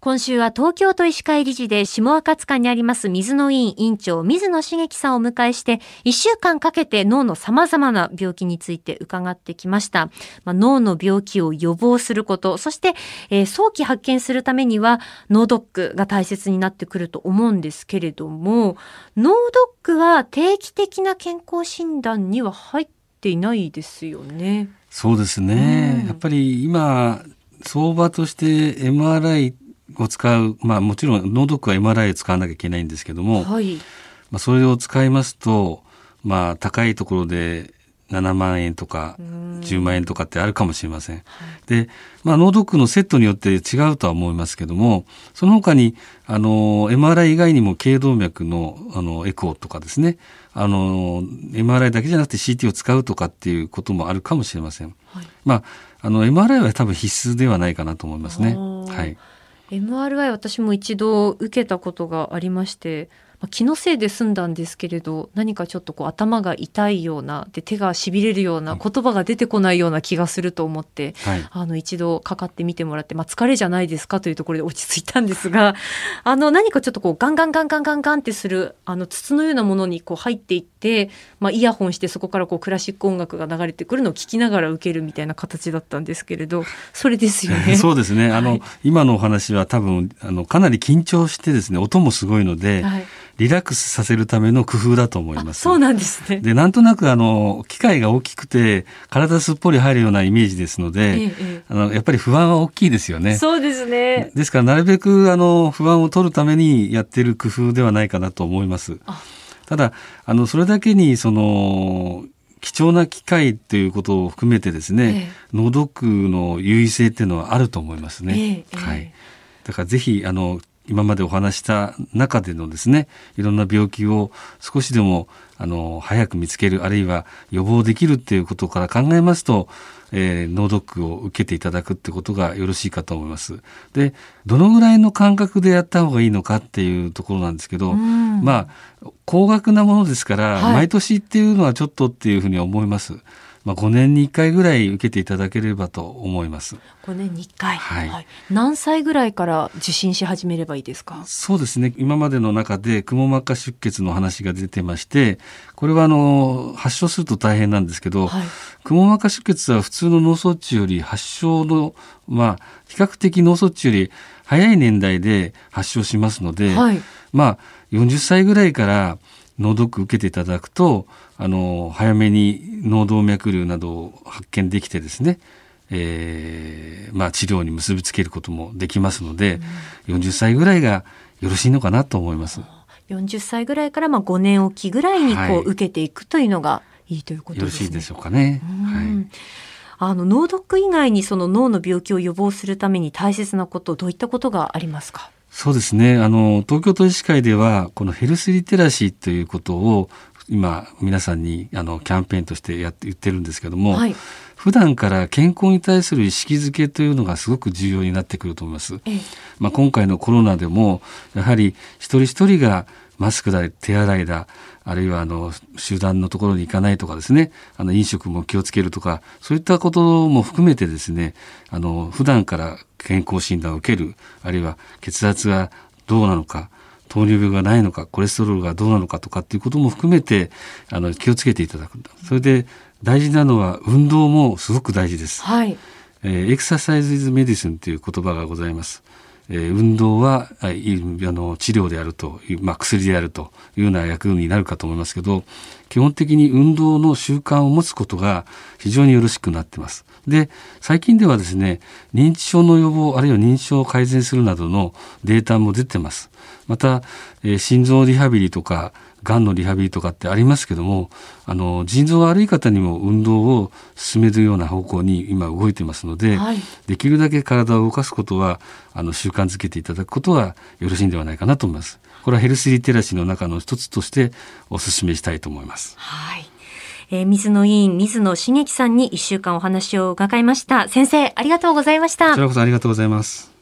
今週は東京都医師会理事で下赤塚にあります水野委員委員長水野茂樹さんをお迎えして1週間かけて脳の様々な病気について伺ってきました。まあ、脳の病気を予防すること、そして、えー、早期発見するためには脳ドックが大切になってくると思うんですけれども、脳ドックは定期的な健康診断には入っていないですよね。そうですね。うん、やっぱり今相場として MRI を使う、まあもちろん脳ドックは MRI を使わなきゃいけないんですけども、はい、まあそれを使いますと、まあ高いところで7万円とか10万円とかってあるかもしれません。で、まあ、脳ドックのセットによって違うとは思いますけども、その他に、あの、MRI 以外にも頸動脈の、あの、エコーとかですね、あの、MRI だけじゃなくて CT を使うとかっていうこともあるかもしれません。はい、まあ、あの、MRI は多分必須ではないかなと思いますね。はい。MRI 私も一度受けたことがありましてまあ、気のせいで済んだんですけれど何かちょっとこう頭が痛いようなで手がしびれるような言葉が出てこないような気がすると思って、はい、あの一度かかってみてもらって、まあ、疲れじゃないですかというところで落ち着いたんですが あの何かちょっとこうガンガンガンガンガンガンってするあの筒のようなものにこう入っていって、まあ、イヤホンしてそこからこうクラシック音楽が流れてくるのを聞きながら受けるみたいな形だったんですけれどそれですよね。そうですね。あの、はい、今のお話は多分あのかなり緊張してですね音もすごいので、はいリラックスさせるための工夫だと思います。そうなんですね。で、なんとなくあの、機械が大きくて、体すっぽり入るようなイメージですので、ええ、あの、やっぱり不安は大きいですよね。そうですね。ですから、なるべくあの、不安を取るためにやってる工夫ではないかなと思います。ただ、あの、それだけに、その、貴重な機会ということを含めてですね、ええ、脳ドックの優位性っていうのはあると思いますね。え、はい。だからぜひ、あの、今までお話した中でのですねいろんな病気を少しでもあの早く見つけるあるいは予防できるっていうことから考えますと、えー、脳ドックを受けていただくってことがよろしいかと思います。でどのぐらいの間隔でやった方がいいのかっていうところなんですけど、まあ高額なものですから、はい、毎年っていうのはちょっとっていうふうに思います。まあ、5年に1回ぐらい受けていただければと思います。5年に1回、はい、はい、何歳ぐらいから受診し始めればいいですか？そうですね。今までの中でくも膜下出血の話が出てましてこれはあの発症すると大変なんですけど、はい、くも膜下出血は普通の脳卒中より発症の、まあ、比較的脳卒中より早い年代で発症しますので、はい、まあ40歳ぐらいから脳ドック受けていただくとあの早めに脳動脈瘤などを発見できてですね、えーまあ、治療に結びつけることもできますので、うん、40歳ぐらいがよろしいのかなと思います。40歳ぐらいからまあ5年おきぐらいにこう受けていくというのがいいということですね。よろしいでしょうかね。はい。あの脳ドック以外にその脳の病気を予防するために大切なことどういったことがありますか？そうですね。あの東京都医師会ではこのヘルスリテラシーということを今皆さんにあのキャンペーンとしてやって言ってるんですけども、はい、普段から健康に対する意識づけというのがすごく重要になってくると思います。まあ、今回のコロナでもやはり一人一人がマスクだ手洗いだあるいはあの集団のところに行かないとかですねあの飲食も気をつけるとかそういったことも含めてですねあの普段から健康診断を受けるあるいは血圧がどうなのか糖尿病がないのかコレステロールがどうなのかとかっていうことも含めてあの気をつけていただくそれで大事なのは運動もすごく大事です。はいえー、エクササイズ・イズ・メディスンという言葉がございます。えー、運動はあの治療であるという、まあ、薬であるというような役になるかと思いますけど基本的に運動の習慣を持つことが非常によろしくなってます。で最近ではですね認知症の予防あるいは認知症を改善するなどのデータも出てます。また、えー、心臓リハビリとかがんのリハビリとかってありますけどもあの腎臓が悪い方にも運動を進めるような方向に今動いてますので、はい、できるだけ体を動かすことはあの習慣づけていただくことはよろしいんではないかなと思います。これはヘルスリテラシーの中の一つとしてお勧めしたいと思います。はいえー、水野委員、水野茂樹さんに一週間お話を伺いました。先生、ありがとうございました。こちらこそありがとうございます。